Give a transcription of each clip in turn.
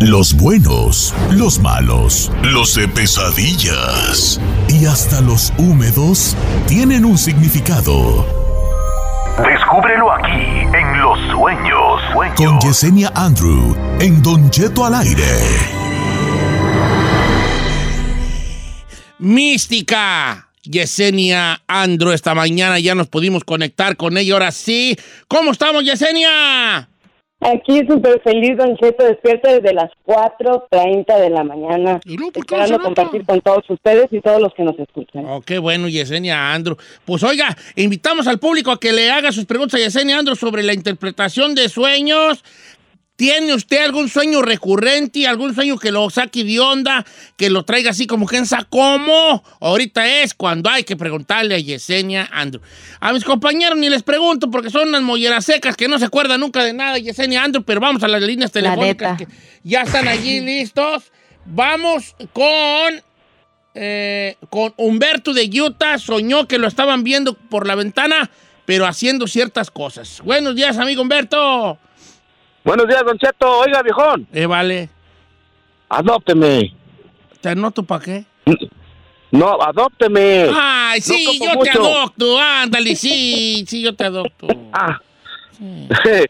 Los buenos, los malos, los de pesadillas y hasta los húmedos tienen un significado. Descúbrelo aquí en Los Sueños. Con Yesenia Andrew en Don Cheto al aire. Mística. Yesenia Andrew esta mañana ya nos pudimos conectar con ella. Ahora sí. ¿Cómo estamos, Yesenia? Aquí súper feliz, Don Cheto, despierta desde las 4.30 de la mañana. esperando compartir con todos ustedes y todos los que nos escuchan. Oh, qué bueno, Yesenia Andro. Pues oiga, invitamos al público a que le haga sus preguntas a Yesenia Andro sobre la interpretación de sueños, ¿Tiene usted algún sueño recurrente, algún sueño que lo saque de onda, que lo traiga así como que en cómo? Ahorita es cuando hay que preguntarle a Yesenia Andrew. A mis compañeros ni les pregunto porque son unas molleras secas que no se acuerdan nunca de nada, Yesenia Andrew, pero vamos a las líneas telefónicas que ya están allí listos. Vamos con, eh, con Humberto de Utah. Soñó que lo estaban viendo por la ventana, pero haciendo ciertas cosas. Buenos días, amigo Humberto. Buenos días, Don Cheto. Oiga, viejón. Eh, vale. Adópteme. ¿Te anoto para qué? No, adópteme. Ay, sí, yo te adopto. Ándale, sí, sí, yo te adopto. Ah.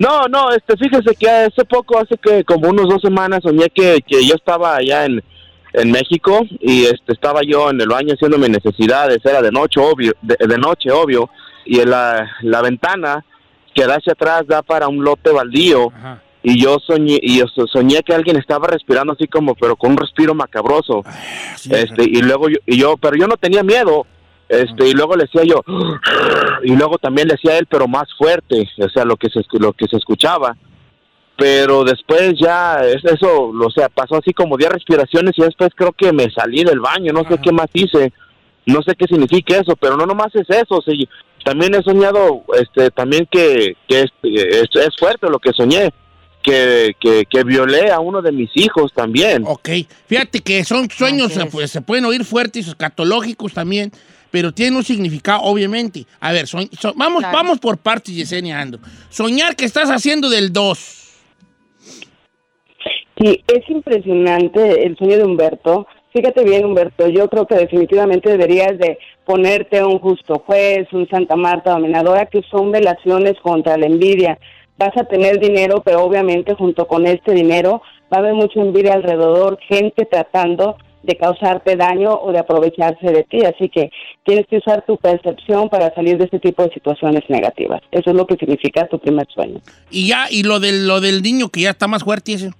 No, no, este, fíjese que hace poco, hace que como unos dos semanas soñé que, que yo estaba allá en, en México y este estaba yo en el baño haciendo mis necesidades, era de noche, obvio, de, de noche, obvio, y en la, la ventana hacia atrás da para un lote baldío. Y yo soñé, y yo soñé que alguien estaba respirando así como, pero con un respiro macabroso. este, y luego yo, y yo, pero yo no tenía miedo. Este, y luego le decía yo, y luego también le decía él, pero más fuerte, o sea, lo que se, lo que se escuchaba. Pero después ya, eso, o sea, pasó así como 10 respiraciones y después creo que me salí del baño, no sé qué más hice no sé qué significa eso, pero no nomás es eso, también he soñado, este, también que, que es, es, fuerte lo que soñé, que, que, violé a uno de mis hijos también. Ok, fíjate que son sueños, pues, se pueden oír fuertes, escatológicos también, pero tienen un significado, obviamente. A ver, vamos, vamos por partes, Yesenia Ando. Soñar que estás haciendo del 2. Sí, es impresionante el sueño de Humberto, Fíjate bien, Humberto, yo creo que definitivamente deberías de ponerte un justo juez, un Santa Marta dominadora, que son velaciones contra la envidia. Vas a tener dinero, pero obviamente junto con este dinero va a haber mucha envidia alrededor, gente tratando de causarte daño o de aprovecharse de ti. Así que tienes que usar tu percepción para salir de este tipo de situaciones negativas. Eso es lo que significa tu primer sueño. Y ya, y lo del, lo del niño que ya está más fuerte, eso.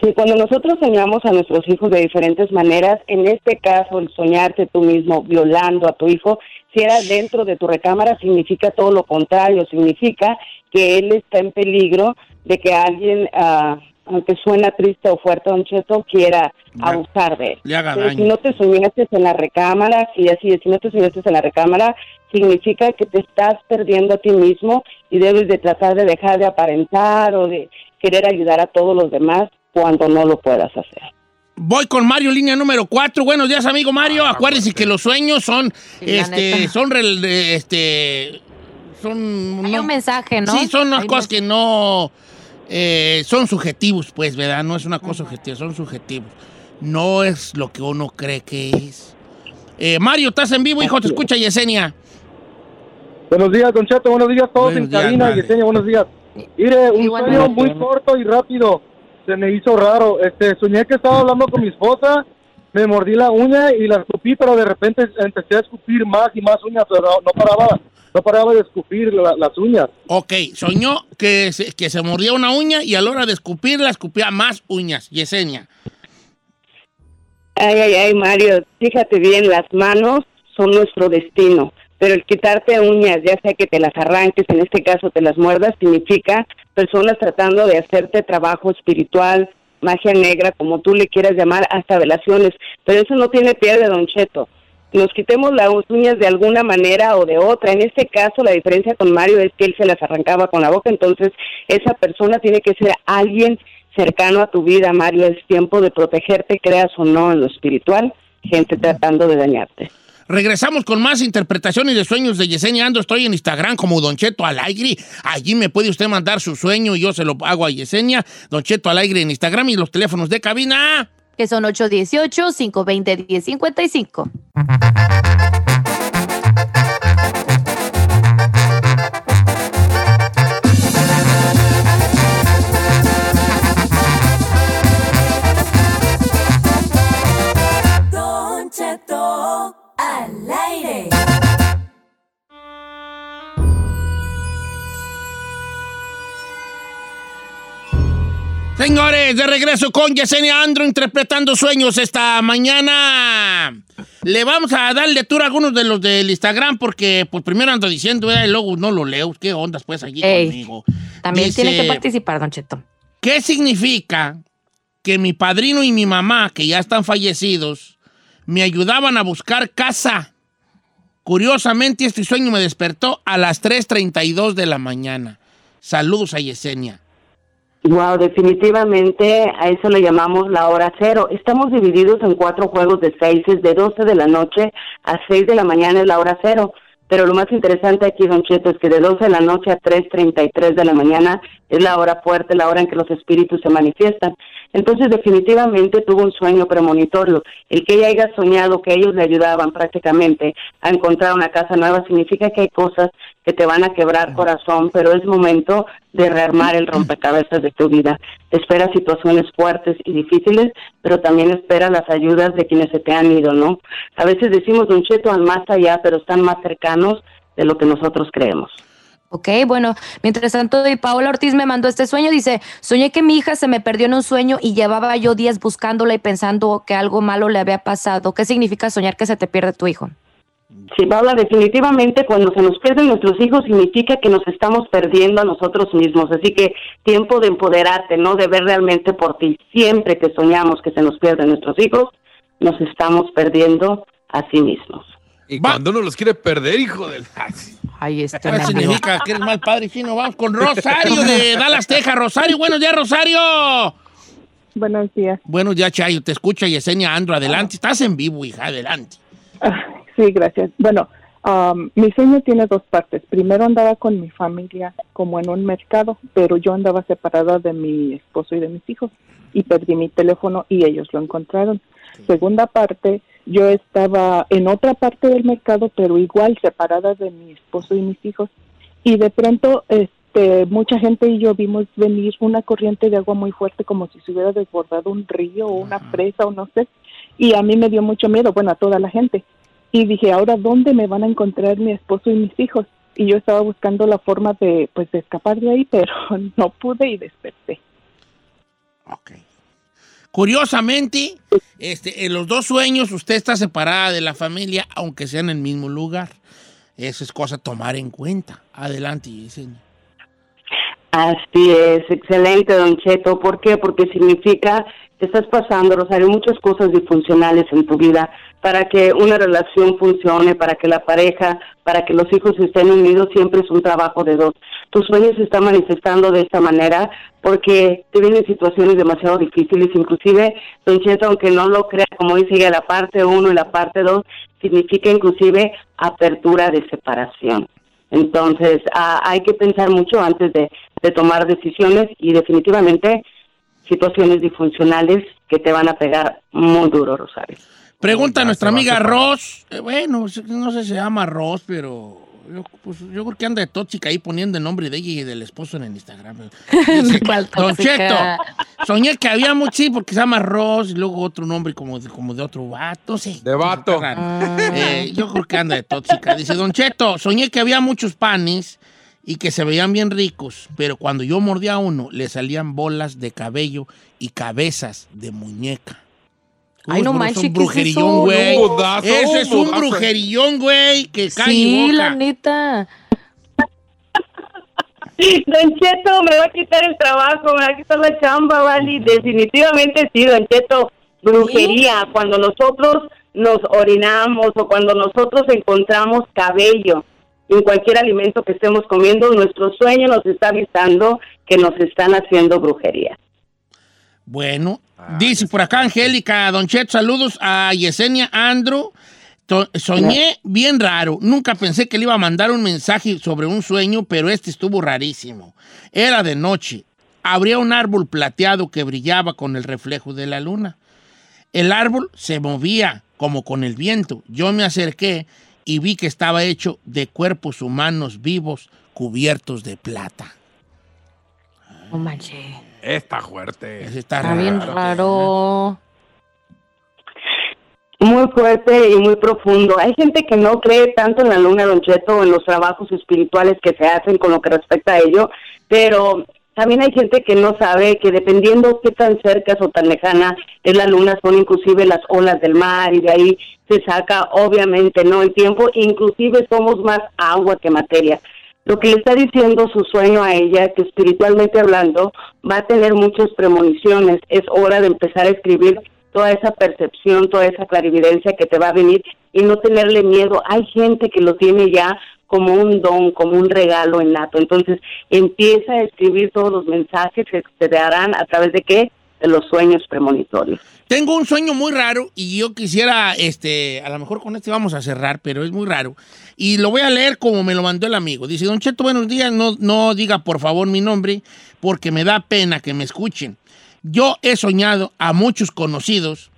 Sí, cuando nosotros soñamos a nuestros hijos de diferentes maneras, en este caso el soñarte tú mismo violando a tu hijo, si era dentro de tu recámara, significa todo lo contrario, significa que él está en peligro de que alguien, ah, aunque suena triste o fuerte, don Cheto, quiera abusar de él. si no te soñaste en la recámara, y así, si no te soñaste en la recámara, significa que te estás perdiendo a ti mismo y debes de tratar de dejar de aparentar o de querer ayudar a todos los demás cuando no lo puedas hacer. Voy con Mario, línea número 4. Buenos días, amigo Mario. Ah, Acuérdense que los sueños son, este, son, este, son... un mensaje, ¿no? Sí, son unas cosas que no, eh, son subjetivos, pues, ¿verdad? No es una cosa objetiva, son subjetivos. No es lo que uno cree que es. Eh, Mario, estás en vivo, hijo, te escucha Yesenia. Buenos días, Don Chato, buenos días todos en cabina, Yesenia, buenos días. Mire, un sueño muy corto y rápido se me hizo raro. Este, soñé que estaba hablando con mi esposa, me mordí la uña y la escupí, pero de repente empecé a escupir más y más uñas, pero no, paraba. No paraba de escupir las uñas. Ok, soñó que se, que se mordía una uña y a la hora de escupirla escupía más uñas. Yesenia. Ay, ay, ay, Mario, fíjate bien, las manos son nuestro destino pero el quitarte uñas, ya sea que te las arranques, en este caso te las muerdas, significa personas tratando de hacerte trabajo espiritual, magia negra, como tú le quieras llamar, hasta velaciones, pero eso no tiene pie de Don Cheto. Nos quitemos las uñas de alguna manera o de otra. En este caso, la diferencia con Mario es que él se las arrancaba con la boca, entonces esa persona tiene que ser alguien cercano a tu vida, Mario. Es tiempo de protegerte, creas o no en lo espiritual, gente tratando de dañarte. Regresamos con más interpretaciones de sueños de Yesenia Ando. Estoy en Instagram como Don Cheto Alegre. Allí me puede usted mandar su sueño y yo se lo hago a Yesenia. Don Cheto Alegre en Instagram y los teléfonos de cabina. Que son 818-520-1055. Señores, de regreso con Yesenia Andro interpretando sueños esta mañana. Le vamos a dar lectura a algunos de los del Instagram porque pues primero ando diciendo eh, y luego no lo leo. ¿Qué ondas pues allí conmigo? También tiene que participar, Don Cheto. ¿Qué significa que mi padrino y mi mamá, que ya están fallecidos, me ayudaban a buscar casa? Curiosamente, este sueño me despertó a las 3.32 de la mañana. Saludos a Yesenia. Wow, definitivamente a eso le llamamos la hora cero. Estamos divididos en cuatro juegos de seis, de 12 de la noche a 6 de la mañana es la hora cero. Pero lo más interesante aquí, Don Cheto, es que de 12 de la noche a 3.33 de la mañana es la hora fuerte, la hora en que los espíritus se manifiestan. Entonces, definitivamente tuvo un sueño premonitorio. El que ella haya soñado que ellos le ayudaban prácticamente a encontrar una casa nueva significa que hay cosas que te van a quebrar corazón, pero es momento de rearmar el rompecabezas de tu vida. Espera situaciones fuertes y difíciles, pero también espera las ayudas de quienes se te han ido, ¿no? A veces decimos, Don Cheto, al más allá, pero están más cercanos de lo que nosotros creemos. Ok, bueno, mientras tanto, y Paola Ortiz me mandó este sueño, dice, soñé que mi hija se me perdió en un sueño y llevaba yo días buscándola y pensando que algo malo le había pasado. ¿Qué significa soñar que se te pierde tu hijo? Sí, Paola, definitivamente cuando se nos pierden nuestros hijos significa que nos estamos perdiendo a nosotros mismos. Así que tiempo de empoderarte, ¿no? De ver realmente por ti. Siempre que soñamos que se nos pierden nuestros hijos, nos estamos perdiendo a sí mismos. Y cuando uno los quiere perder, hijo del... Ahí está. ¿Qué significa que eres mal padre chino? Vamos con Rosario de Dallas, Texas. Rosario, buenos días, Rosario. Buenos días. Buenos días, Chayo. Te escucha Yesenia Andro. Adelante. Estás en vivo, hija. Adelante. Ah, sí, gracias. Bueno, um, mi sueño tiene dos partes. Primero andaba con mi familia como en un mercado, pero yo andaba separada de mi esposo y de mis hijos y perdí mi teléfono y ellos lo encontraron. Segunda parte, yo estaba en otra parte del mercado, pero igual separada de mi esposo y mis hijos. Y de pronto, este, mucha gente y yo vimos venir una corriente de agua muy fuerte, como si se hubiera desbordado un río o una presa o no sé. Y a mí me dio mucho miedo, bueno, a toda la gente. Y dije, ahora, ¿dónde me van a encontrar mi esposo y mis hijos? Y yo estaba buscando la forma de, pues, de escapar de ahí, pero no pude y desperté. Okay. Curiosamente, este, en los dos sueños usted está separada de la familia, aunque sea en el mismo lugar. Eso es cosa a tomar en cuenta. Adelante, Yesenia. Así es, excelente, don Cheto. ¿Por qué? Porque significa estás pasando, Rosario, muchas cosas disfuncionales en tu vida para que una relación funcione, para que la pareja, para que los hijos estén unidos, siempre es un trabajo de dos. Tus sueños se están manifestando de esta manera porque te vienen situaciones demasiado difíciles, inclusive, don aunque no lo crea, como dice la parte uno y la parte dos, significa inclusive apertura de separación. Entonces, ah, hay que pensar mucho antes de, tomar decisiones y definitivamente situaciones disfuncionales que te van a pegar muy duro, Rosario. Pregunta nuestra amiga Ross. Eh, bueno, no sé si se llama Ross, pero yo, pues, yo creo que anda de tóxica ahí poniendo el nombre de ella y del esposo en el Instagram. Don Cheto, soñé que había mucho, sí, porque se llama Ross y luego otro nombre como de, como de otro vato, sí. De vato. Eh, yo creo que anda de tóxica. Dice, Don Cheto, soñé que había muchos panes y que se veían bien ricos, pero cuando yo mordía a uno, le salían bolas de cabello y cabezas de muñeca. Ay, no manches, es un brujerillón, güey. Eso es un brujerillón, güey, que cae Sí, la neta. Don Cheto, me va a quitar el trabajo, me va a quitar la chamba, ¿vale? Definitivamente sí, Don Cheto, brujería, cuando nosotros nos orinamos o cuando nosotros encontramos cabello en cualquier alimento que estemos comiendo, nuestro sueño nos está avisando que nos están haciendo brujería. Bueno, dice por acá Angélica, Don Chet, saludos a Yesenia Andro. soñé bien raro. Nunca pensé que le iba a mandar un mensaje sobre un sueño, pero este estuvo rarísimo. Era de noche. Habría un árbol plateado que brillaba con el reflejo de la luna. El árbol se movía como con el viento. Yo me acerqué y vi que estaba hecho de cuerpos humanos vivos cubiertos de plata. No manches. Está fuerte. Está, bien raro. Muy fuerte y muy profundo. Hay gente que no cree tanto en la luna, Don Cheto, o en los trabajos espirituales que se hacen con lo que respecta a ello, pero también hay gente que no sabe que dependiendo qué tan cerca o tan lejana es la luna, son inclusive las olas del mar y de ahí se saca obviamente no el tiempo, inclusive somos más agua que materia. Lo que le está diciendo su sueño a ella, que espiritualmente hablando va a tener muchas premoniciones, es hora de empezar a escribir toda esa percepción, toda esa clarividencia que te va a venir y no tenerle miedo. Hay gente que lo tiene ya como un don, como un regalo innato. Entonces empieza a escribir todos los mensajes que te darán a través de qué? De los sueños premonitorios. Tengo un sueño muy raro y yo quisiera, este, a lo mejor con este vamos a cerrar, pero es muy raro. Y lo voy a leer como me lo mandó el amigo. Dice, Don Cheto, buenos días, no, no diga por favor mi nombre porque me da pena que me escuchen. Yo he soñado a muchos conocidos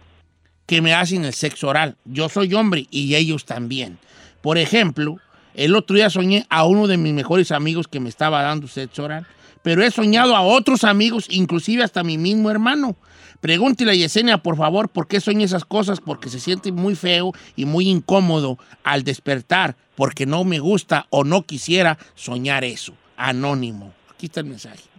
que me hacen el sexo oral. Yo soy hombre y ellos también. Por ejemplo, el otro día soñé a uno de mis mejores amigos que me estaba dando sexo oral, pero he soñado a otros amigos, inclusive hasta mi mismo hermano. Pregúntele a Yesenia, por favor, por qué soñé esas cosas, porque se siente muy feo y muy incómodo al despertar, porque no me gusta o no quisiera soñar eso. Anónimo. Aquí está el mensaje.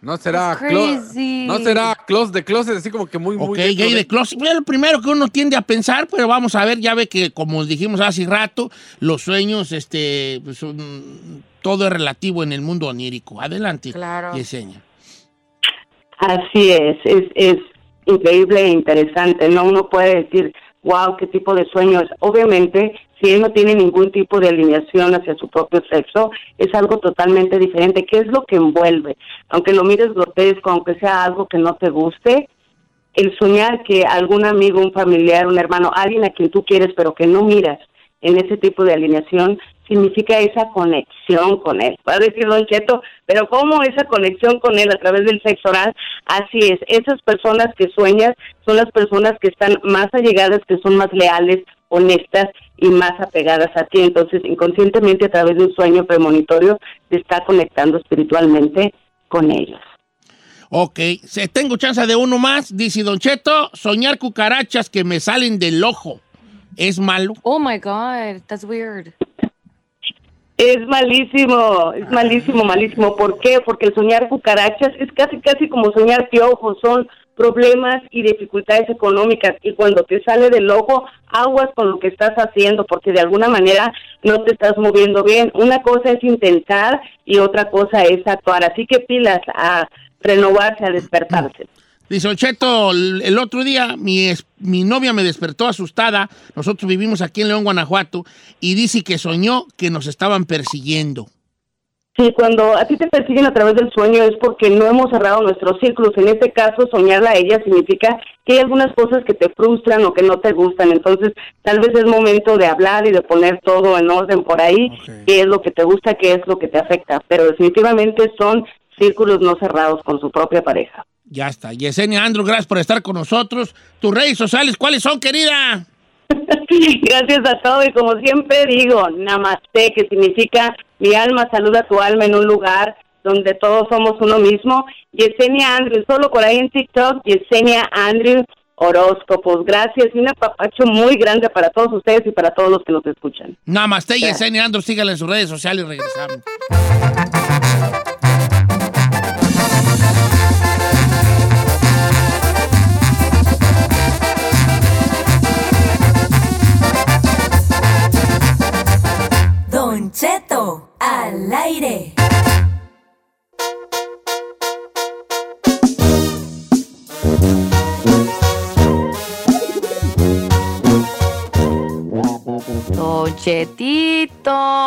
No será close, no será close de closet, así como que muy, muy. Ok, gay de closet. Es lo primero que uno tiende a pensar, pero vamos a ver, ya ve que, como dijimos hace rato, los sueños, este, pues, todo es relativo en el mundo onírico. Adelante, claro. Yesenia. Así es, es, es increíble e interesante, ¿no? Uno puede decir, wow, qué tipo de sueño es. Obviamente, si él no tiene ningún tipo de alineación hacia su propio sexo, es algo totalmente diferente. ¿Qué es lo que envuelve? Aunque lo mires grotesco, aunque sea algo que no te guste, el soñar que algún amigo, un familiar, un hermano, alguien a quien tú quieres pero que no miras en ese tipo de alineación, significa esa conexión con él. Va a decir Don Cheto, pero ¿cómo esa conexión con él a través del sexo oral? Así es, esas personas que sueñas son las personas que están más allegadas, que son más leales, honestas y más apegadas a ti. Entonces, inconscientemente a través de un sueño premonitorio te está conectando espiritualmente con ellos. Ok, tengo chance de uno más. Dice Don Cheto, soñar cucarachas que me salen del ojo. ¿Es malo? Oh my God, that's weird. Es malísimo, es malísimo, malísimo. ¿Por qué? Porque el soñar cucarachas es casi, casi como soñar piojos. Son problemas y dificultades económicas y cuando te sale del ojo, aguas con lo que estás haciendo porque de alguna manera no te estás moviendo bien. Una cosa es intentar y otra cosa es actuar. Así que pilas a renovarse, a despertarse. Dice Ocheto, el otro día mi, mi novia me despertó asustada. Nosotros vivimos aquí en León, Guanajuato, y dice que soñó que nos estaban persiguiendo. Sí, cuando a ti te persiguen a través del sueño es porque no hemos cerrado nuestros círculos. En este caso, soñarla a ella significa que hay algunas cosas que te frustran o que no te gustan. Entonces, tal vez es momento de hablar y de poner todo en orden por ahí, qué es lo que te gusta, qué es lo que te afecta. Pero definitivamente son círculos no cerrados con su propia pareja. Ya está. Yesenia Andrew, gracias por estar con nosotros. Tus redes sociales, ¿cuáles son, querida? Gracias a todos y como siempre digo, namaste, que significa mi alma saluda a tu alma en un lugar donde todos somos uno mismo. Yesenia Andrew, solo por ahí en TikTok, Yesenia Andrew horóscopos. Gracias y un apapacho muy grande para todos ustedes y para todos los que nos escuchan. Namaste, Yesenia Andrew, síganla en sus redes sociales y regresamos. Al aire. Chetito.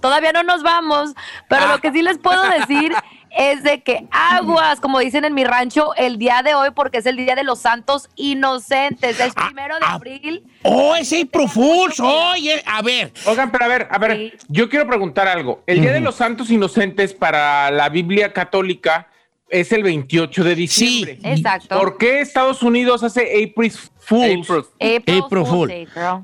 Todavía no nos vamos, pero lo que sí les puedo decir es de que aguas, como dicen en mi rancho, el día de hoy, porque es el día de los santos inocentes, es ah, primero de ah. abril. Oh, es April Fools, oye, a ver. Oigan, pero a ver, a ver, yo quiero preguntar algo. El día de los santos inocentes para la Biblia católica es el 28 de diciembre. Sí, exacto. ¿Por qué Estados Unidos hace April Fools? April, Fools.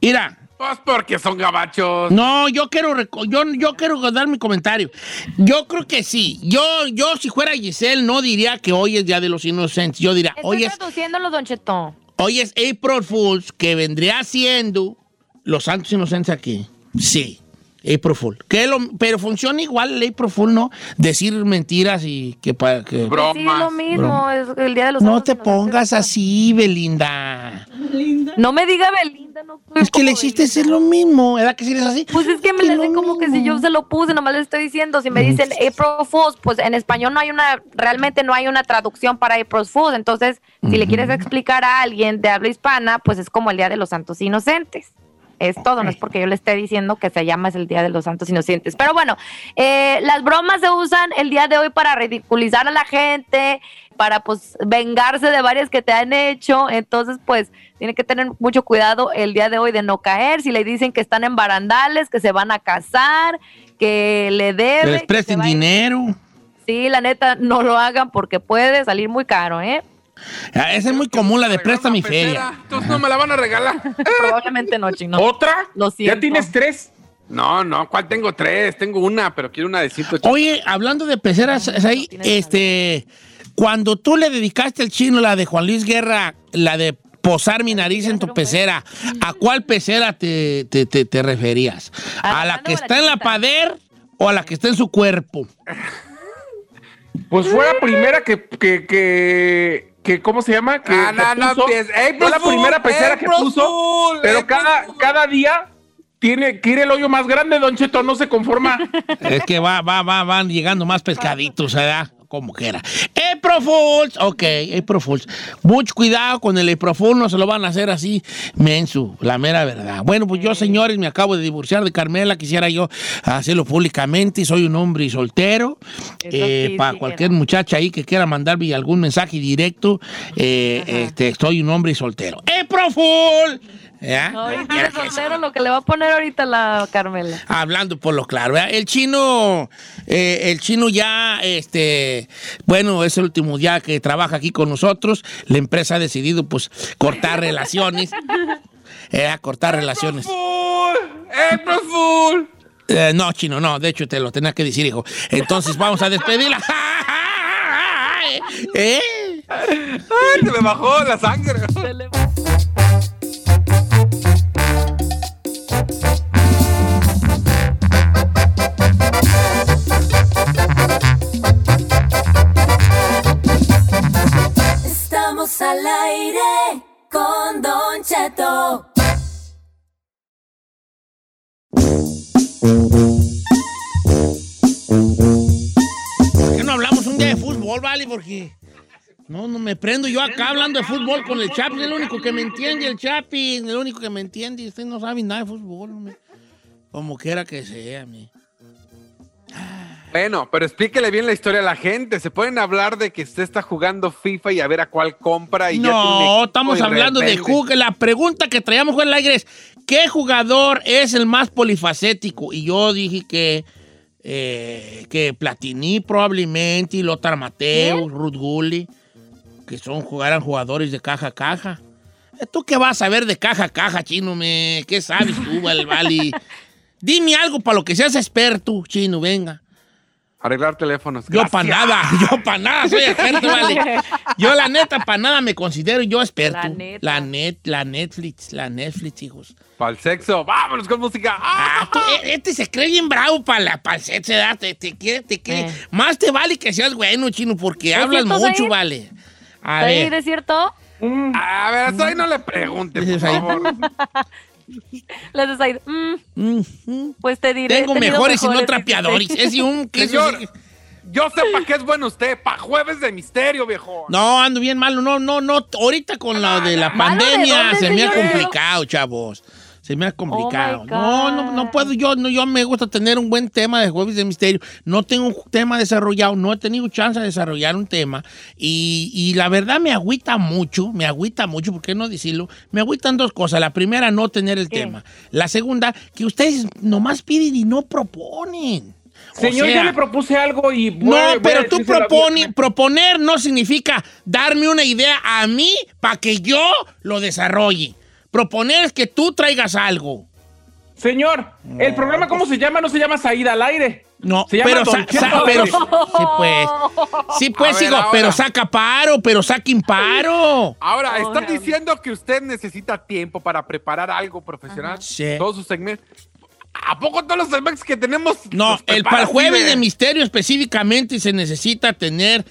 Mira, pues porque son gabachos. No, yo quiero yo, yo quiero dar mi comentario. Yo creo que sí. Yo, yo si fuera Giselle, no diría que hoy es Día de los Inocentes. Yo diría, hoy es. traduciéndolo, Don Chetón. Hoy es April Fools, que vendría siendo los Santos Inocentes aquí. Sí. April Fool. Que lo, pero funciona igual el April Fool, ¿no? Decir mentiras y que para que. Broma. Sí, lo mismo, es el día de los No te pongas así, Belinda. Belinda. No me diga Belinda, no Es que le hiciste es lo mismo, ¿verdad que si eres así? Pues es que me le como que si yo se lo puse, nomás le estoy diciendo. Si me dicen April Fools, pues en español no hay una, realmente no hay una traducción para April Fools. Entonces, si le quieres explicar a alguien de habla hispana, pues es como el Día de los Santos Inocentes es todo, no es porque yo le esté diciendo que se llama es el Día de los Santos Inocentes. Pero bueno, eh, las bromas se usan el día de hoy para ridiculizar a la gente, para pues vengarse de varias que te han hecho. Entonces, pues, tiene que tener mucho cuidado el día de hoy de no caer. Si le dicen que están en barandales, que se van a casar, que le deben. les presten dinero. Sí, la neta, no lo hagan porque puede salir muy caro, ¿eh? Ah, esa es muy común, la de presta mi feria. Entonces no me la van a regalar. Probablemente no, chino. ¿Otra? ¿Ya tienes tres? No, no, ¿cuál tengo tres? Tengo una, pero quiero una de 180. Oye, hablando de peceras, ahí, este, cuando tú le dedicaste el chino la de Juan Luis Guerra, la de posar mi nariz en tu pecera, ¿a cuál pecera te, te, referías? ¿A la que está en la pader o a la que está en su cuerpo? Pues fue la primera que, que que ¿cómo se llama? Que, ah, no, no, fue la primera pecera que puso, pero cada, cada día tiene, quiere el hoyo más grande, Don Cheto, no se conforma. Es que va, va, va, van llegando más pescaditos, ¿verdad? Como quiera. Eprofools, ok, Eprofools. Mucho cuidado con el Eprofool, no se lo van a hacer así, mensu, la mera verdad. Bueno, pues yo, señores, me acabo de divorciar de Carmela, quisiera yo hacerlo públicamente, soy un hombre soltero. Eh, para cualquier muchacha ahí que quiera mandarme algún mensaje directo, eh, este, soy un hombre soltero. Eprofool. ¿Ya? soltero lo que le va a poner ahorita la Carmela. Hablando por lo claro, el chino, eh, el chino ya, este, bueno, es el último día que trabaja aquí con nosotros. La empresa ha decidido, pues, cortar relaciones. Eh, cortar relaciones. Eh, no, chino, no, de hecho te lo tenía que decir, hijo. Entonces vamos a despedirla. ¿Eh? Ay, se me bajó la sangre. Estamos al aire con Don Cheto. ¿Por qué no hablamos un día de fútbol, vale? Porque no, no me prendo yo acá hablando de fútbol con el Chapi, el único que me entiende, el Chapi, el único que me entiende. Usted no sabe nada de fútbol, como quiera que sea, mí. Bueno, pero explíquele bien la historia a la gente. Se pueden hablar de que usted está jugando FIFA y a ver a cuál compra y No, estamos hablando de jugar. La pregunta que traíamos con el aire es: ¿qué jugador es el más polifacético? Y yo dije que eh, que Platini probablemente, y Lothar Mateus, Ruth Gulli que son, jugaran jugadores de caja a caja. Eh, ¿Tú qué vas a ver de caja a caja, chino? Me? ¿Qué sabes tú, Vali? Dime algo para lo que seas experto, chino, venga. Arreglar teléfonos. Yo para nada, yo para nada soy experto, vale. Yo la neta para nada me considero yo experto. La, neta. la net, la Netflix, la Netflix, hijos. Para el sexo, vámonos con música. Ah, e, este se cree bien bravo para el sexo, te, te, quiere, te quiere. Eh. Más te vale que seas bueno, chino, porque hablas mucho, vale. A ver. ¿Es cierto? A ver, hasta ahí no le pregunte, por favor. Les de mm, mm, pues te diré. Tengo mejores, y no trapeadores. Es un que Señor, yo sé para qué es bueno usted, para jueves de misterio, viejo. No, ando bien malo. No, no, no. Ahorita con lo de la pandemia se me ha complicado, chavos Se me ha complicado. Oh no, no, no puedo. Yo, no, yo me gusta tener un buen tema de jueves de misterio. No tengo un tema desarrollado. No he tenido chance de desarrollar un tema. Y, y la verdad me agüita mucho. Me agüita mucho. ¿Por qué no decirlo? Me agüitan dos cosas. La primera, no tener el tema. La segunda, que ustedes nomás piden y no proponen. O Señor, sea, yo le propuse algo y... voy a- voy no, pero tú propone, proponer no significa darme una idea a mí para que yo lo desarrolle. Proponer es que tú traigas algo. Señor, ¿el programa cómo se llama? No se llama Saída al aire. No, Se llama pero, Don sa- Cheto pero aire. sí pues, sí pues ver, sigo, ahora. pero saca paro, pero saca imparo. Ahora, ¿están Dios. diciendo que usted necesita tiempo para preparar algo profesional? Sí. Todos sus segmentos. ¿A poco todos los segmentos que tenemos? No, el para el jueves de misterio específicamente se necesita tener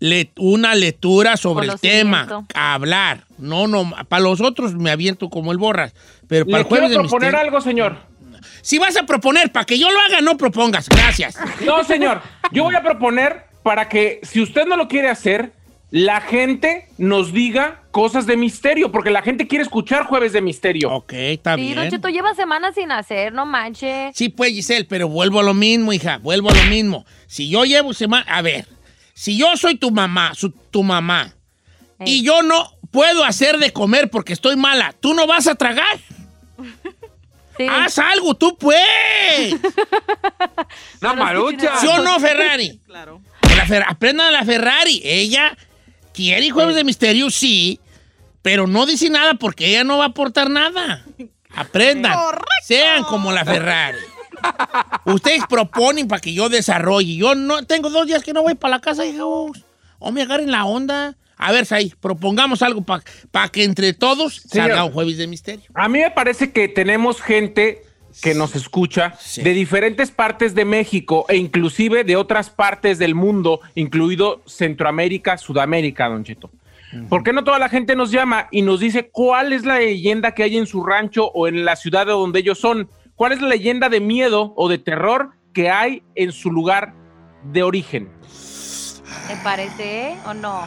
le- una lectura sobre el tema, hablar. No, no, para los otros me aviento como el borras, pero para Le el jueves quiero de proponer misterio. algo, señor. Si vas a proponer para que yo lo haga, no propongas. Gracias. No, señor. Yo voy a proponer para que, si usted no lo quiere hacer, la gente nos diga cosas de misterio, porque la gente quiere escuchar jueves de misterio. Ok, está Sí, Don bien. Cheto lleva semanas sin hacer, no manches. Sí, pues, Giselle, pero vuelvo a lo mismo, hija. Vuelvo a lo mismo. Si yo llevo semana. A ver, si yo soy tu mamá, su- tu mamá, y yo no puedo hacer de comer porque estoy mala, ¿tú no vas a tragar? Sí. Haz algo, tú pues. Una marucha. ¿Sí o no, Ferrari? Claro. O la Fer- aprendan a la Ferrari. Ella quiere jueves de misterio, sí, pero no dice nada porque ella no va a aportar nada. Aprendan. Sean como la Ferrari. Ustedes proponen para que yo desarrolle. Yo no tengo dos días que no voy para la casa, hijos. O me agarren la onda. A ver, Sai, propongamos algo para que entre todos Señor. salga un jueves de misterio. A mí me parece que tenemos gente que nos escucha Sí. de diferentes partes de México e inclusive de otras partes del mundo, incluido Centroamérica, Sudamérica, Don Cheto. ¿Por qué no toda la gente nos llama y nos dice cuál es la leyenda que hay en su rancho o en la ciudad de donde ellos son? ¿Cuál es la leyenda de miedo o de terror que hay en su lugar de origen? ¿Te parece o no?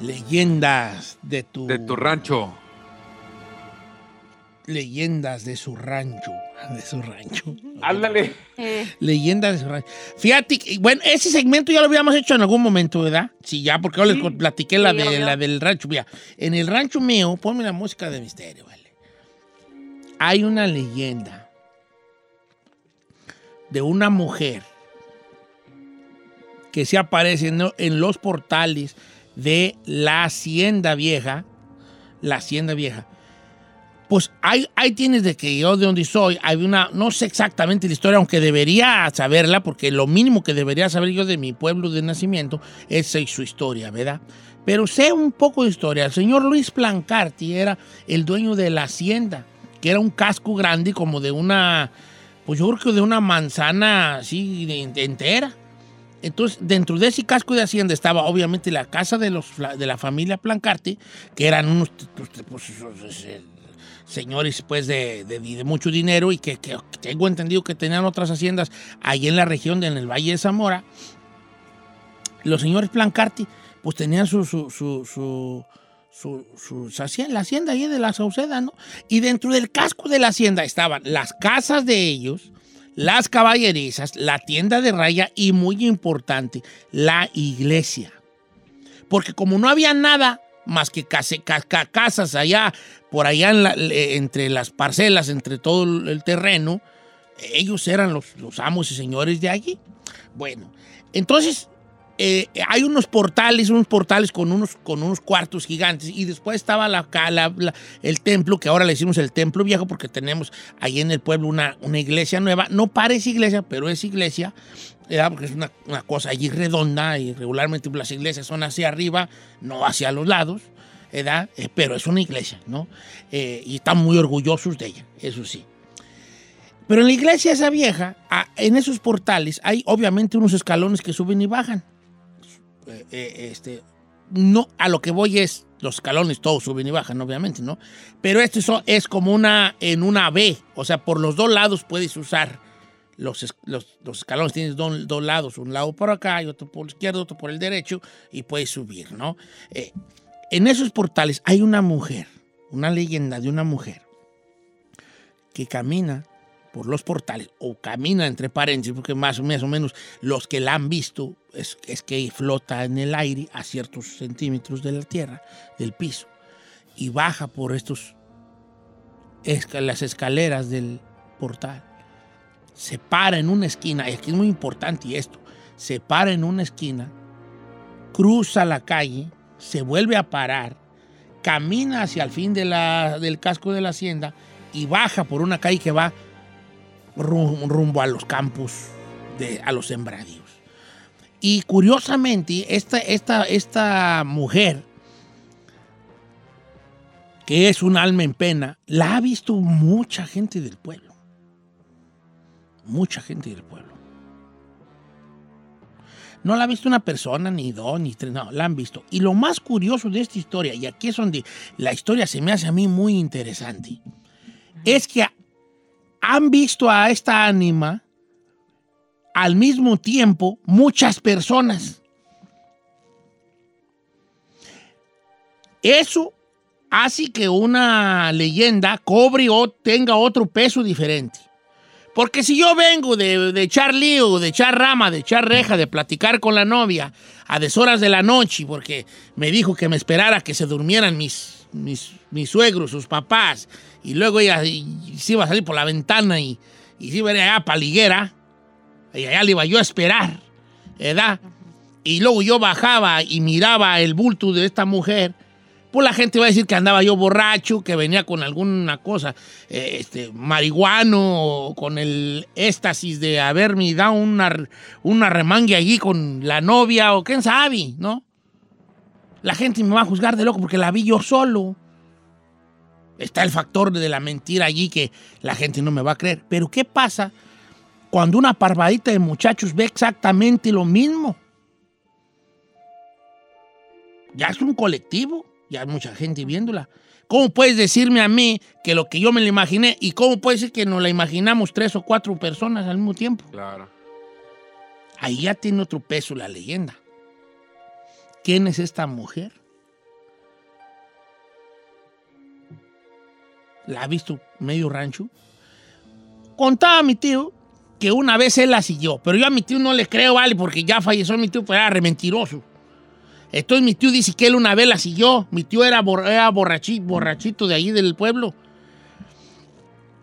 Leyendas de tu, De tu rancho. leyendas de su rancho. De su rancho. Ándale. Eh, Leyendas de su rancho. Fíjate, bueno, ese segmento ya lo habíamos hecho en algún momento, ¿verdad? Sí, ya, porque yo les platiqué la, Sí, de, la del rancho. Mira, en el rancho mío, ponme la música de misterio, ¿vale? Hay una leyenda de una mujer que se aparece en, los portales de la Hacienda Vieja. La Hacienda Vieja. Pues ahí, ahí tienes de que yo de donde soy, hay una, no sé exactamente la historia, aunque debería saberla, porque lo mínimo que debería saber yo de mi pueblo de nacimiento es su historia, ¿verdad? Pero sé un poco de historia. El señor Luis Plancarti era el dueño de la hacienda, que era un casco grande como de una, pues yo creo que de una manzana así entera. Entonces, dentro de ese casco de hacienda estaba obviamente la casa de, los, de la familia Plancarte, que eran unos pues, pues, esos, eh, señores pues de, mucho dinero y que, tengo entendido que tenían otras haciendas ahí en la región, en el Valle de Zamora. Los señores Plancarte pues tenían su, su, su- hacien- la hacienda ahí de la Sauceda, ¿no? Y dentro del casco de la hacienda estaban las casas de ellos, las caballerizas, la tienda de raya y muy importante, la iglesia. Porque como no había nada más que casas allá, por allá entre las parcelas, entre todo el terreno, ellos eran los, los amos y señores de allí. Bueno, entonces eh, hay unos portales, unos portales con unos, con unos cuartos gigantes y después estaba la, la- el templo, que ahora le decimos el templo viejo porque tenemos ahí en el pueblo una, una iglesia nueva. No parece iglesia, pero es iglesia, ¿verdad? porque es una, una cosa allí redonda y regularmente las iglesias son hacia arriba, no hacia los lados. ¿verdad? Eh, pero es una iglesia, ¿no? Eh, y están muy orgullosos de ella, eso sí. Pero en la iglesia esa vieja, a- en esos portales, hay obviamente unos escalones que suben y bajan. Eh, eh, este, no, a lo que voy es, los escalones todos suben y bajan, obviamente, ¿no? Pero esto es, es como una, en una B, o sea, por los dos lados puedes usar los, los escalones, tienes dos, dos lados, un lado por acá y otro por el izquierdo, otro por el derecho, y puedes subir, ¿no? Eh, en esos portales hay una mujer, una leyenda de una mujer que camina por los portales, o camina entre paréntesis, porque más, o menos los que la han visto es, es que flota en el aire a ciertos centímetros de la tierra, del piso, y baja por estos las escaleras del portal. Se para en una esquina, y aquí es muy importante esto, se para en una esquina, cruza la calle, se vuelve a parar, camina hacia el fin de la- del casco de la hacienda y baja por una calle que va ru- rumbo a los campos, de, a los sembradíos. Y curiosamente, esta, esta, esta mujer, que es un alma en pena, la ha visto mucha gente del pueblo. Mucha gente del pueblo. No la ha visto una persona, ni dos, ni tres, no, la han visto. Y lo más curioso de esta historia, y aquí es donde la historia se me hace a mí muy interesante, es que han visto a esta ánima al mismo tiempo muchas personas. Eso hace que una leyenda cobre o tenga otro peso diferente. Porque si yo vengo de, de echar lío, de echar rama, de echar reja, de platicar con la novia a deshoras de la noche, porque me dijo que me esperara que se durmieran mis, mis, mis suegros, sus papás, y luego ella y- se iba a salir por la ventana y, y se iba a ir allá para Liguera, y allá le iba yo a esperar, ¿verdad? Y luego yo bajaba y miraba el bulto de esta mujer, pues la gente va a decir que andaba yo borracho, que venía con alguna cosa, eh, este, marihuano, o con el éxtasis de haberme dado una, una remangue allí con la novia, o quién sabe, ¿no? La gente me va a juzgar de loco porque la vi yo solo. Está el factor de la mentira allí que la gente no me va a creer. Pero ¿qué pasa cuando una parvadita de muchachos ve exactamente lo mismo? Ya es un colectivo, ya hay mucha gente viéndola. ¿Cómo puedes decirme a mí que lo que yo me lo imaginé y cómo puede ser que nos la imaginamos tres o cuatro personas al mismo tiempo? Claro. Ahí ya tiene otro peso la leyenda. ¿Quién es esta mujer? ¿La ha visto medio rancho? Contaba mi tío que una vez él la siguió, pero yo a mi tío no le creo, vale, porque ya falleció mi tío, pero era re mentiroso. Entonces mi tío dice que él una vez la siguió. Mi tío era, bor- era borrachi- borrachito de allí del pueblo.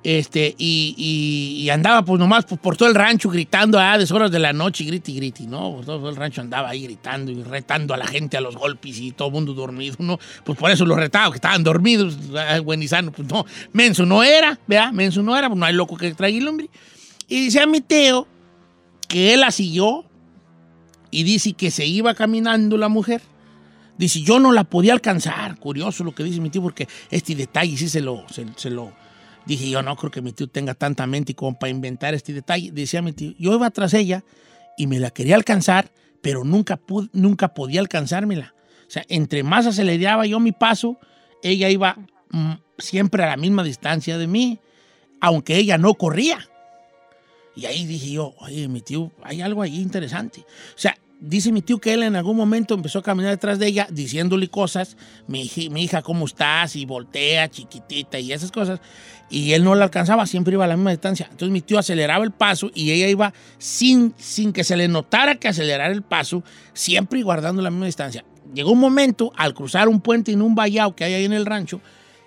Este, y, y- y andaba pues nomás por, por todo el rancho gritando a deshoras de la noche, griti, griti, ¿no? Por todo el rancho andaba ahí gritando y retando a la gente a los golpes y todo el mundo dormido, ¿no? Pues por eso los retaba, que estaban dormidos, ah, buen y sano, pues no, menso no era, ¿verdad? Menso no era, pues no hay loco que traiga el hombre. Y dice a mi tío que él la siguió y dice que se iba caminando la mujer. Dice, yo no la podía alcanzar. Curioso lo que dice mi tío, porque este detalle sí se lo, se lo dije. Yo no creo que mi tío tenga tanta mente como para inventar este detalle. Decía mi tío, yo iba tras ella y me la quería alcanzar, pero nunca, pude- nunca podía alcanzármela. O sea, entre más aceleraba yo mi paso, ella iba mm, siempre a la misma distancia de mí, aunque ella no corría. Y ahí dije yo, oye, mi tío, hay algo ahí interesante. O sea, dice mi tío que él en algún momento empezó a caminar detrás de ella diciéndole cosas, mi hija, ¿cómo estás? Y voltea, chiquitita, y esas cosas. Y él no la alcanzaba, siempre iba a la misma distancia. Entonces mi tío aceleraba el paso y ella iba sin, sin que se le notara que acelerara el paso, siempre guardando la misma distancia. Llegó un momento, al cruzar un puente en un vallado que hay ahí en el rancho,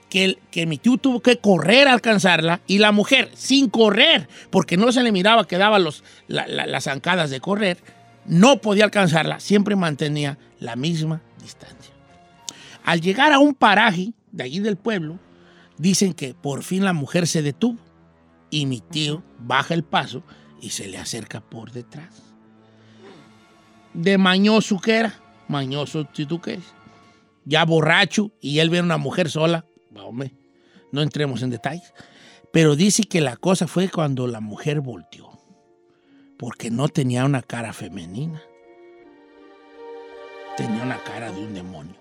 que, el- que mi tío tuvo que correr a alcanzarla y la mujer, sin correr, porque no se le miraba que daba los, la- la- las zancadas de correr, no podía alcanzarla, siempre mantenía la misma distancia. Al llegar a un paraje de allí del pueblo, dicen que por fin la mujer se detuvo y mi tío baja el paso y se le acerca por detrás. De mañoso que era, mañoso si tú qué es, ya borracho y él ve a una mujer sola, hombre, no entremos en detalles, pero dice que la cosa fue cuando la mujer volteó, porque no tenía una cara femenina, tenía una cara de un demonio.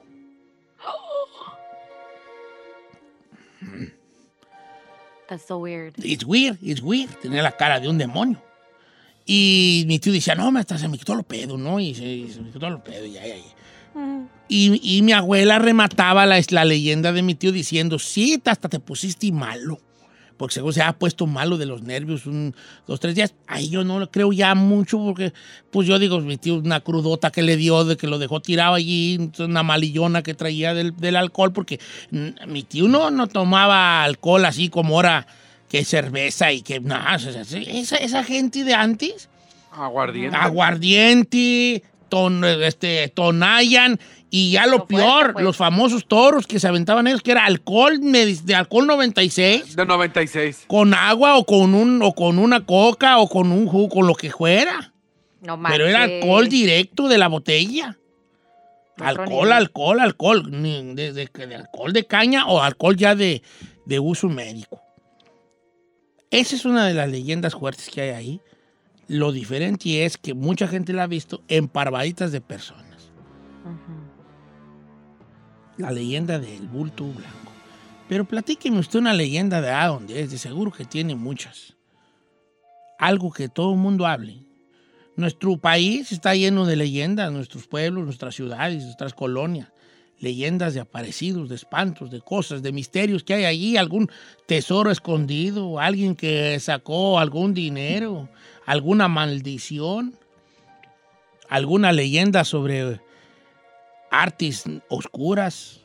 That's so weird. It's weird, it's weird. Tenía la cara de un demonio. Y mi tío decía, no, hasta se me quitó lo pedo, ¿no? Y se, se me quitó lo pedo, y ay, ay. Y, y mi abuela remataba la, la leyenda de mi tío diciendo, sí, hasta te pusiste malo. Porque según se ha puesto malo de los nervios un, dos, tres días. Ahí yo no lo creo ya mucho porque, pues yo digo, mi tío una crudota que le dio de que lo dejó tirado allí, una malillona que traía del, del alcohol, porque mi tío no, no tomaba alcohol así como ahora que cerveza y que nada, esa, esa gente de antes, Aguardiente. aguardiente, ton, este, tonayan y ya lo peor, los famosos toros que se aventaban ellos, que era alcohol de alcohol 96 De 96. con agua o con un o con una coca o con un jugo, con lo que fuera. No Pero era alcohol directo de la botella. Alcohol, alcohol, alcohol. De, de- de alcohol de caña o alcohol ya de, de uso médico. Esa es una de las leyendas fuertes que hay ahí. Lo diferente es que mucha gente la ha visto en parvaditas de personas. La leyenda del bulto blanco. Pero platíqueme usted una leyenda de a dónde es. De seguro que tiene muchas. Algo que todo el mundo hable. Nuestro país está lleno de leyendas, nuestros pueblos, nuestras ciudades, nuestras colonias. Leyendas de aparecidos, de espantos, de cosas, de misterios que hay allí, algún tesoro escondido, alguien que sacó algún dinero, alguna maldición, alguna leyenda sobre artes oscuras.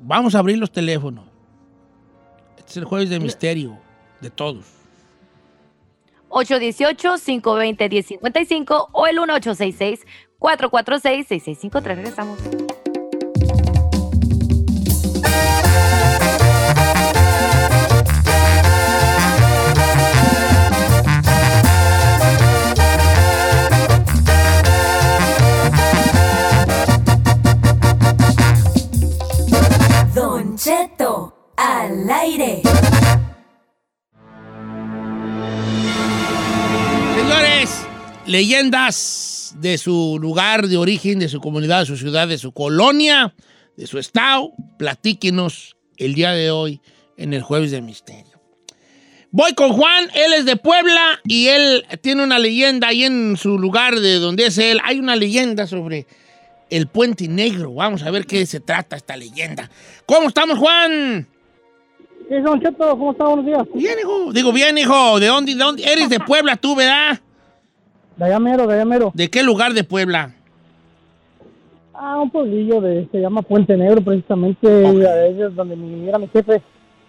Vamos a abrir los teléfonos. Este es el jueves de misterio de todos. 818-520-1055 o el 1866-446-6653. Regresamos. Cheto al aire. Señores, leyendas de su lugar de origen, de su comunidad, de su ciudad, de su colonia, de su estado, platíquenos el día de hoy en el Jueves de Misterio. Voy con Juan, él es de Puebla y él tiene una leyenda ahí en su lugar de donde es él. Hay una leyenda sobre el puente negro. Vamos a ver qué se trata esta leyenda. ¿Cómo estamos, Juan? Sí, Don Cheto, ¿cómo está? Buenos días. Bien, hijo. Digo, bien, hijo. ¿De dónde, de dónde? Eres de Puebla tú, ¿verdad? De allá mero, de allá mero. ¿De qué lugar de Puebla? Ah, un pueblillo de, se llama Puente Negro, precisamente, y ahí es donde mi, era mi jefe.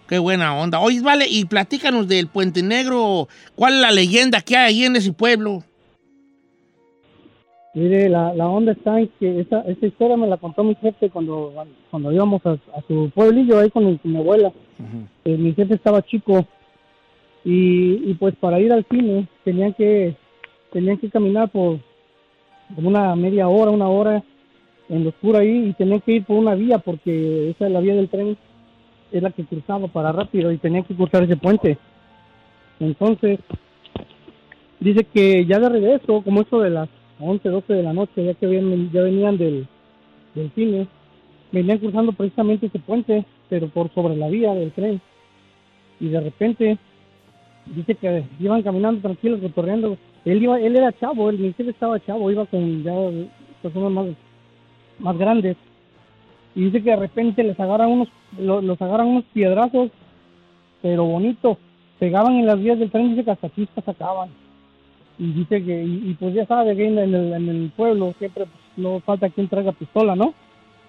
Qué buena onda. Oye, vale, y platícanos del Puente Negro. ¿Cuál es la leyenda que hay ahí en ese pueblo? Mire, la, la onda está en que esa, esa historia me la contó mi jefe cuando, cuando íbamos a, a su pueblillo ahí con mi, con mi abuela. Eh, mi jefe estaba chico y, y pues para ir al cine tenían que tenían que caminar por una media hora, una hora en lo oscuro ahí y tenían que ir por una vía porque esa es la vía del tren es la que cruzaba para rápido y tenían que cruzar ese puente. Entonces, dice que ya de regreso, como eso de las 11, 12 de la noche, ya que ya venían del, del cine, venían cruzando precisamente ese puente, pero por sobre la vía del tren. Y de repente, dice que iban caminando tranquilos, cotorreando. Él iba, él era chavo, él ni estaba chavo, iba con ya personas más, más grandes. Y dice que de repente les agarran unos, lo- los agarran unos piedrazos, pero bonito. Pegaban en las vías del tren, dice que hasta sacaban. Y dice que, y, y pues ya sabe que en el, en el pueblo siempre pues, no falta quien traiga pistola, ¿no?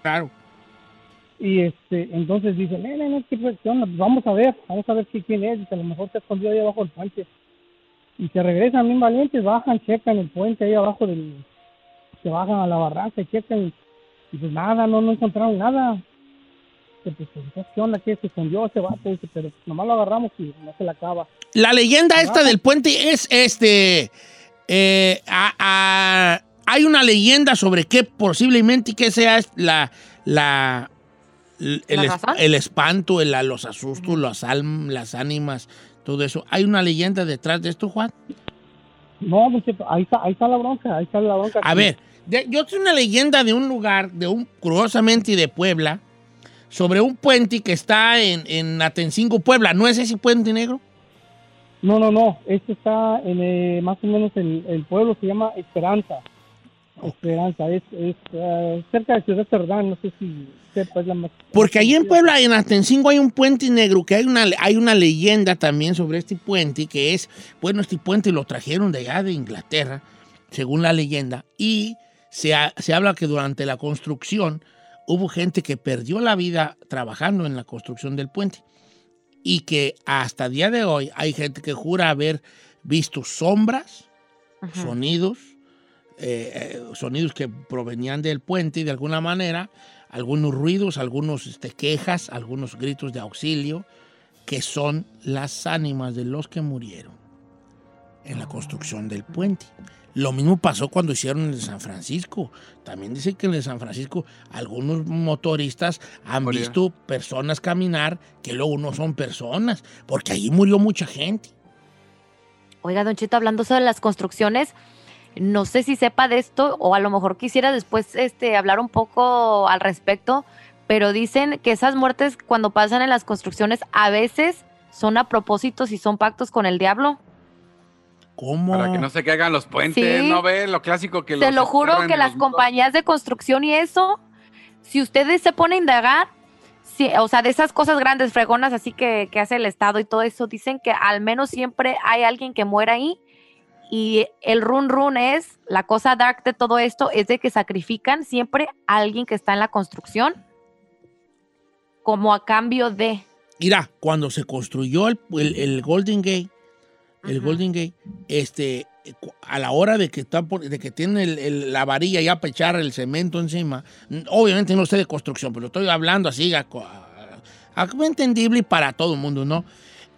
Claro. Y este, entonces dice, no, no, no, ¿qué, onda? Pues vamos a ver, vamos a ver qué- quién es, dice, a lo mejor se escondió ahí abajo del puente. Y se regresan bien valientes, bajan, checan el puente ahí abajo del, se bajan a la barranca checan, y pues nada, no, no encontraron nada. Dice, pues, ¿qué onda? ¿Qué se escondió ese vato? Dice, pero nomás lo agarramos y no se la acaba. La leyenda esta del puente es este. eh, a- a- hay una leyenda sobre qué posiblemente que sea la. la el, el espanto, el- los asustos, las, alm- las ánimas, todo eso. ¿Hay una leyenda detrás de esto, Juan? No, ahí está, ahí está la bronca, ahí está la bronca. A ver, de- yo tengo una leyenda de un lugar, de un, curiosamente de Puebla, sobre un puente que está en, en Atencingo, Puebla. ¿No es ese puente negro? No, no, no. Este está en eh, más o menos el, el pueblo se llama Esperanza. Esperanza, es, es eh, cerca de Ciudad Cerdán, no sé si sepa, es la más... Porque ahí en Puebla, en Atencingo, hay un puente negro, que hay una, hay una leyenda también sobre este puente, que es, bueno, este puente lo trajeron de allá de Inglaterra, según la leyenda, y se, ha- se habla que durante la construcción hubo gente que perdió la vida trabajando en la construcción del puente. Y que hasta día de hoy hay gente que jura haber visto sombras, sonidos, eh, eh, sonidos que provenían del puente y de alguna manera, algunos ruidos, algunos este, quejas, algunos gritos de auxilio, que son las ánimas de los que murieron en la construcción del puente. Lo mismo pasó cuando hicieron el de San Francisco. También dicen que en el de San Francisco algunos motoristas han visto personas caminar que luego no son personas, porque allí murió mucha gente. Oiga, Don Chito, hablando sobre las construcciones, no sé si sepa de esto o a lo mejor quisiera después este, hablar un poco al respecto, pero dicen que esas muertes cuando pasan en las construcciones a veces son a propósitos y son pactos con el diablo. ¿Cómo? Para que no se caigan los puentes, Sí. ¿no ve? Lo clásico que Te los lo juro que las compañías de construcción y eso, si ustedes se ponen a indagar, sí, o sea, de esas cosas grandes, fregonas, así que, que hace el Estado y todo eso, dicen que al menos siempre hay alguien que muera ahí. Y el run run es, la cosa dark de todo esto es de que sacrifican siempre a alguien que está en la construcción como a cambio de... Mira, cuando se construyó el, el- el Golden Gate, el Golden Gate, este, a la hora de que está por- de que tiene el- el- la varilla ya para echar el cemento encima, obviamente no sé de construcción, pero estoy hablando así, a, a- a- entendible para todo el mundo, ¿no?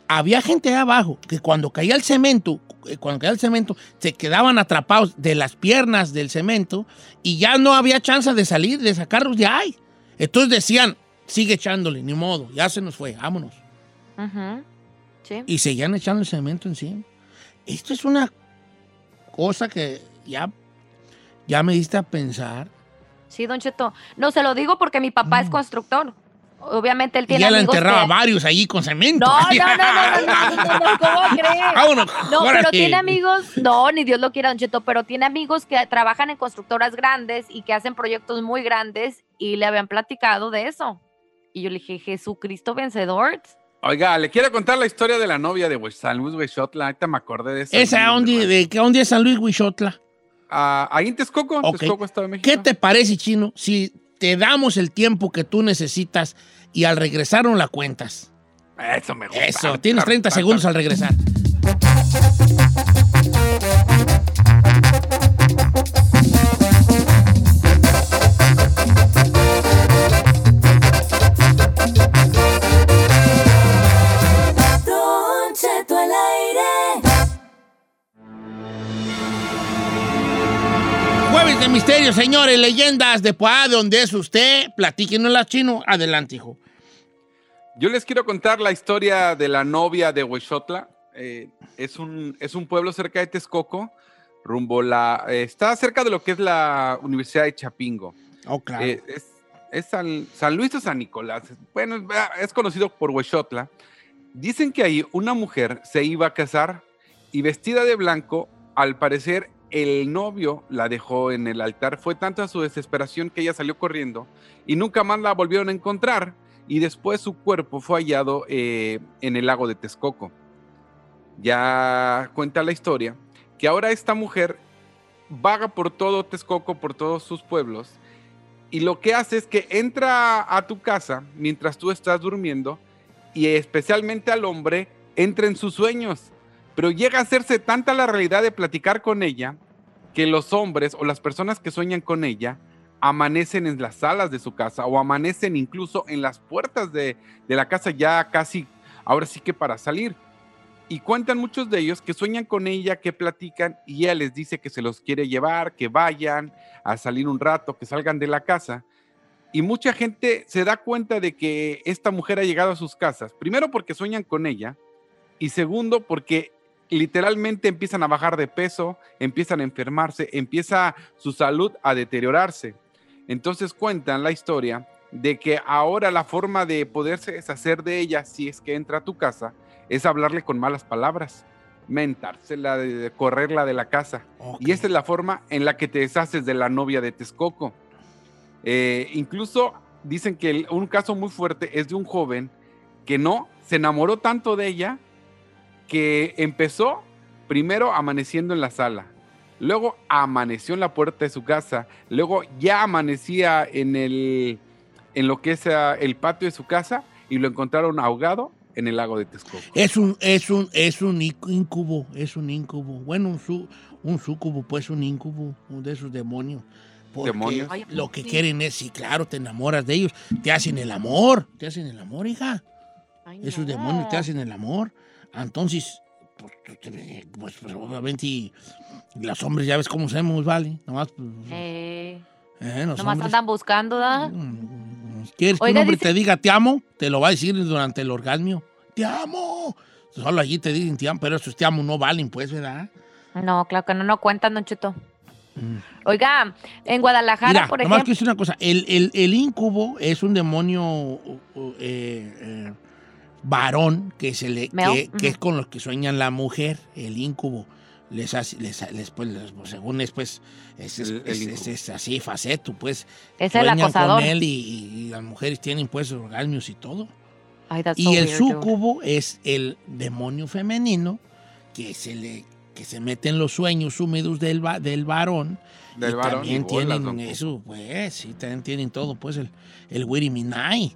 Había gente ahí abajo que cuando caía el cemento, eh, cuando caía el cemento, se quedaban atrapados de las piernas del cemento y ya no había chance de salir, de sacarlos de ahí. Entonces decían, sigue echándole, ni modo, ya se nos fue, vámonos. Ujú. Sí. Y seguían echando el cemento encima. Esto es una cosa que ya, ya me diste a pensar. Sí, Don Cheto. No, se lo digo porque mi papá es constructor. Obviamente él Mm. Y tiene ya la enterraba que- varios allí con cemento. No, no, no, no, no, no, no, no, ¿cómo cree? Vámonos, No, órale. pero tiene amigos, no, ni Dios lo quiera, Don Cheto, pero tiene amigos que trabajan en constructoras grandes y que hacen proyectos muy grandes y le habían platicado de eso. Y yo le dije, Jesucristo vencedor. Oiga, le quiero contar la historia de la novia de San Luis, Huixotla. Ahorita me acordé de eso. ¿Esa dónde, de qué dónde es San Luis Huixotla? Ah, ahí en Texcoco, Ok. Texcoco, Estado de México. ¿Qué te parece, Chino, si te damos el tiempo que tú necesitas y al regresar no la cuentas? Eso me gusta. Eso, tienes 30 segundos al regresar. Jueves de misterio, señores, leyendas de Poá, de donde es usted, platíquenos la chino. Adelante, hijo. Yo les quiero contar la historia de la novia de Huixotla. Eh, es, un, es un pueblo cerca de Texcoco, rumbo la... eh, está cerca de lo que es la Universidad de Chapingo. Oh, claro. Eh, es es San, San Luis o San Nicolás. Bueno, es conocido por Huixotla. Dicen que ahí una mujer se iba a casar y vestida de blanco, al parecer el novio la dejó en el altar. Fue tanta su desesperación que ella salió corriendo y nunca más la volvieron a encontrar. Y después su cuerpo fue hallado eh, en el lago de Texcoco. Ya cuenta la historia que ahora esta mujer vaga por todo Texcoco, por todos sus pueblos, y lo que hace es que entra a tu casa mientras tú estás durmiendo y especialmente al hombre entra en sus sueños. Pero llega a hacerse tanta la realidad de platicar con ella que los hombres o las personas que sueñan con ella amanecen en las salas de su casa o amanecen incluso en las puertas de, de la casa ya casi, ahora sí que para salir. Y cuentan muchos de ellos que sueñan con ella, que platican y ella les dice que se los quiere llevar, que vayan a salir un rato, que salgan de la casa. Y mucha gente se da cuenta de que esta mujer ha llegado a sus casas, primero porque sueñan con ella y segundo porque literalmente empiezan a bajar de peso, empiezan a enfermarse, empieza su salud a deteriorarse. Entonces cuentan la historia de que ahora la forma de poderse deshacer de ella si es que entra a tu casa es hablarle con malas palabras. mentársela, de, correrla de la casa. Y esta es la forma en la que te deshaces de la novia de Texcoco. Eh, incluso dicen que el- un caso muy fuerte es de un joven que no se enamoró tanto de ella que empezó primero amaneciendo en la sala, luego amaneció en la puerta de su casa, luego ya amanecía en el en lo que es ah, el patio de su casa y lo encontraron ahogado en el lago de Texcoco. Es un, es un, es un inc- incubo, es un incubo. Bueno, un, su, un sucubo, pues un incubo, uno de esos demonios. Porque lo que quieren es, sí, claro, te enamoras de ellos, te hacen el amor, te hacen el amor, hija. Ay, Esos demonios te hacen el amor. Entonces, pues, pues, pues, obviamente, y los hombres ya ves cómo somos, ¿vale? Nomás, pues, Eh, eh, nomás hombres- andan buscando, ¿da? Mm, ¿Quieres que Oiga, un hombre dice- te diga te amo? Te lo va a decir durante el orgasmo. ¡Te amo! Solo allí te dicen te amo, pero estos te amo no valen, pues, ¿verdad? No, claro que no, no cuentan, Don Cheto. Mm. Oiga, en Guadalajara, Mira, por nomás ejemplo. quiero decir una cosa. El, el, el incubo es un demonio eh, eh, varón que, se le, que, que ujú. es con los que sueñan la mujer, el incubo. Les hace, les, les- pues, les- pues, según es, pues, es, es- El- el es- es- es así, faceto, pues. Es el sueñan acosador. con él y, y las mujeres tienen, pues, orgasmos y todo. Ay, that's so Y el weird, dude. súcubo es el demonio femenino que se le que se mete en los sueños húmedos del, va- del varón. Del y varón también y bolas, tienen don eso, pues, sí, también tienen todo, pues, el, el Wiri Minai.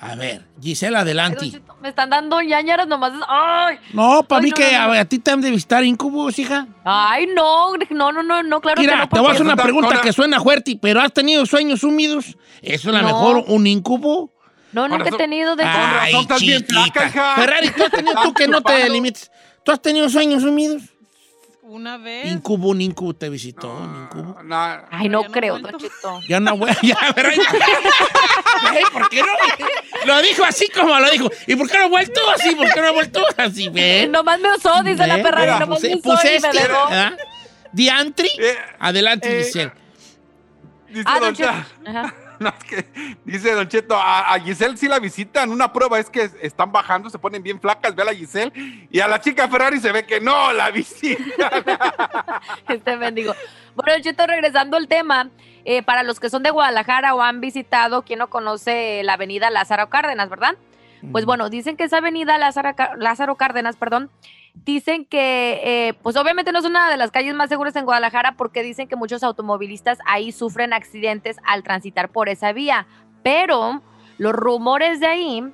A ver, Gisela, Ay, adelante. Me están dando ñañaras nomás. ¡Ay! No, para mí no, que no, no. a, a ti te han de visitar incubos, hija. Ay, no, no, no, no, no, claro que Mira, no. te voy a hacer una pregunta que suena fuerte, pero ¿has tenido sueños húmedos? Eso es la No. mejor, un incubo. No, nunca he razón- tenido de razón Ay, estás bien hija. Ferrari, tú has tenido, tú que no te limites. ¿Tú has tenido sueños húmedos? Una vez. Incubo, un incubo te visitó, un incubo. No, Ay, no no creo. Don Cheto. Ya una buena, ya. Ay, ¿Por qué no? Lo dijo así como lo dijo. ¿Y por qué no ha vuelto así? ¿Por qué no ha vuelto así? ¿Ven? Nomás me usó, dice la ¿Ven? Ferrari, Mira, nomás Puse, me usó puse y me este, dejó. ¿verdad? Diantri. Eh, Adelante, eh, Giselle. Dice Ah, Don. Ajá. Dice Don Cheto, a, Giselle sí la visitan. Una prueba es que están bajando, se ponen bien flacas, ve a la Giselle. Y a la chica Ferrari se ve que no la visitan. Este mendigo. Bueno, yo estoy regresando al tema. eh, para los que son de Guadalajara o han visitado, quien no conoce la avenida Lázaro Cárdenas, ¿verdad? Pues bueno, dicen que esa avenida Lázaro, Lázaro Cárdenas, perdón, dicen que, eh, pues obviamente no es una de las calles más seguras en Guadalajara porque dicen que muchos automovilistas ahí sufren accidentes al transitar por esa vía. Pero los rumores de ahí,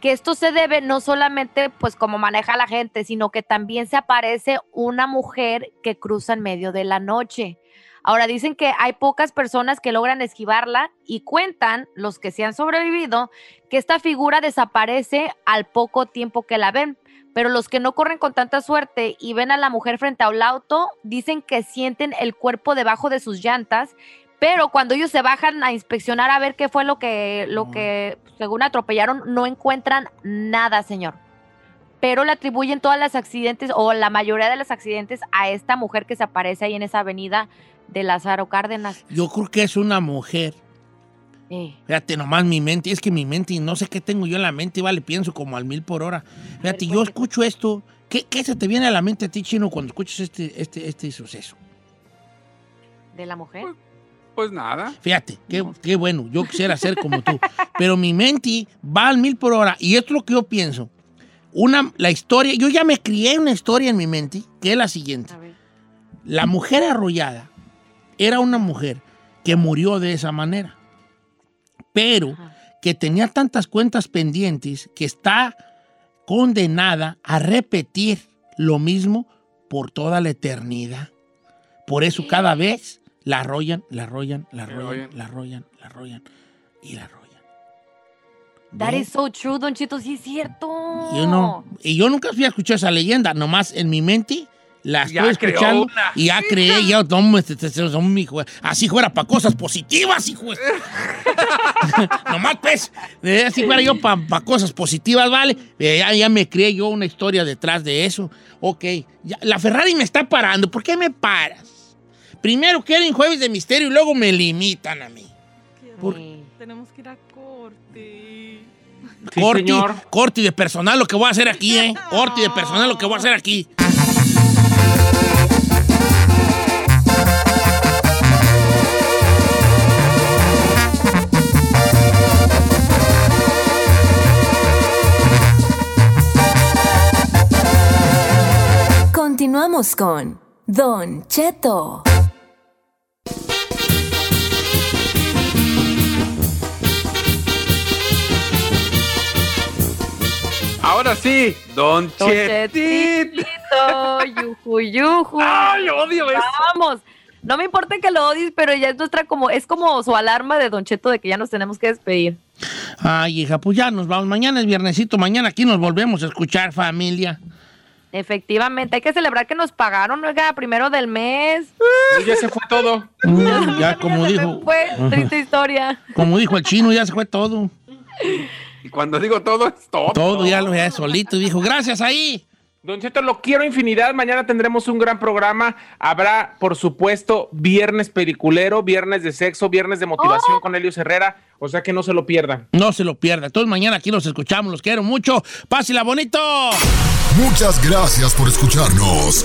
que esto se debe no solamente pues como maneja la gente, sino que también se aparece una mujer que cruza en medio de la noche. Ahora dicen que hay pocas personas que logran esquivarla y cuentan, los que se han sobrevivido, que esta figura desaparece al poco tiempo que la ven. Pero los que no corren con tanta suerte y ven a la mujer frente a un auto, dicen que sienten el cuerpo debajo de sus llantas, pero cuando ellos se bajan a inspeccionar a ver qué fue lo que, lo que según atropellaron, no encuentran nada, señor. Pero le atribuyen todas las accidentes o la mayoría de los accidentes a esta mujer que se aparece ahí en esa avenida de Lázaro Cárdenas. Yo creo que es una mujer. Eh, Fíjate nomás mi mente, es que mi mente, no sé qué tengo yo en la mente, vale, pienso como al mil por hora. Fíjate, yo escucho esto. ¿Qué, qué se te viene a la mente a ti, Chino, cuando escuchas este, este, este suceso? ¿De la mujer? Pues nada. Fíjate, qué, qué bueno, yo quisiera ser como tú. Pero mi mente va al mil por hora y esto es lo que yo pienso. Una, la historia, yo ya me crié una historia en mi mente, que es la siguiente. La mujer arrollada era una mujer que murió de esa manera, pero Ajá. que tenía tantas cuentas pendientes que está condenada a repetir lo mismo por toda la eternidad. Por eso cada vez la arrollan, la arrollan, la arrollan, arrollan. la arrollan, la arrollan y la arrollan. That ¿Ves? is so true, Don Chito, sí es cierto. Yo no, y yo nunca había escuchado esa leyenda, nomás en mi mente la Ya estoy creó escuchando una. y ya creé, ya no, me- te- te- te- son mi hijo, así fuera para cosas positivas, hijo. nomás pues, así fuera yo para cosas positivas, ¿vale? Eh, ya, ya me creé yo una historia detrás de eso. Ok, ya- la Ferrari me está parando, ¿por qué me paras? Primero quieren jueves de misterio y luego me limitan a mí. Qué Por-. Tenemos que ir a corte. Sí, corte, señor. corte de personal lo que voy a hacer aquí, ¿eh? Corte de personal lo que voy a hacer aquí. Con Don Cheto. Ahora sí, Don Don. Chetito, yuju, yuju. Ay, odio eso. Vamos. No me importa que lo odies, pero ya es nuestra como, es como su alarma de Don Cheto de que ya nos tenemos que despedir. Ay, hija, pues ya nos vamos. Mañana es viernesito, mañana aquí nos volvemos a escuchar, familia. Efectivamente, hay que celebrar que nos pagaron, oiga, primero del mes. Ya se fue todo. Mm, ya como dijo, Fue triste historia. como dijo el chino, ya se fue todo. Y cuando digo todo, es todo. Todo ya lo ya solito y dijo, gracias ahí. Don Cheto, lo quiero infinidad. Mañana tendremos un gran programa. Habrá, por supuesto, viernes peliculero, viernes de sexo, viernes de motivación con Helios Herrera. O sea que no se lo pierdan. No se lo pierda. Todos mañana aquí los escuchamos, los quiero mucho. Pásela bonito. Muchas gracias por escucharnos.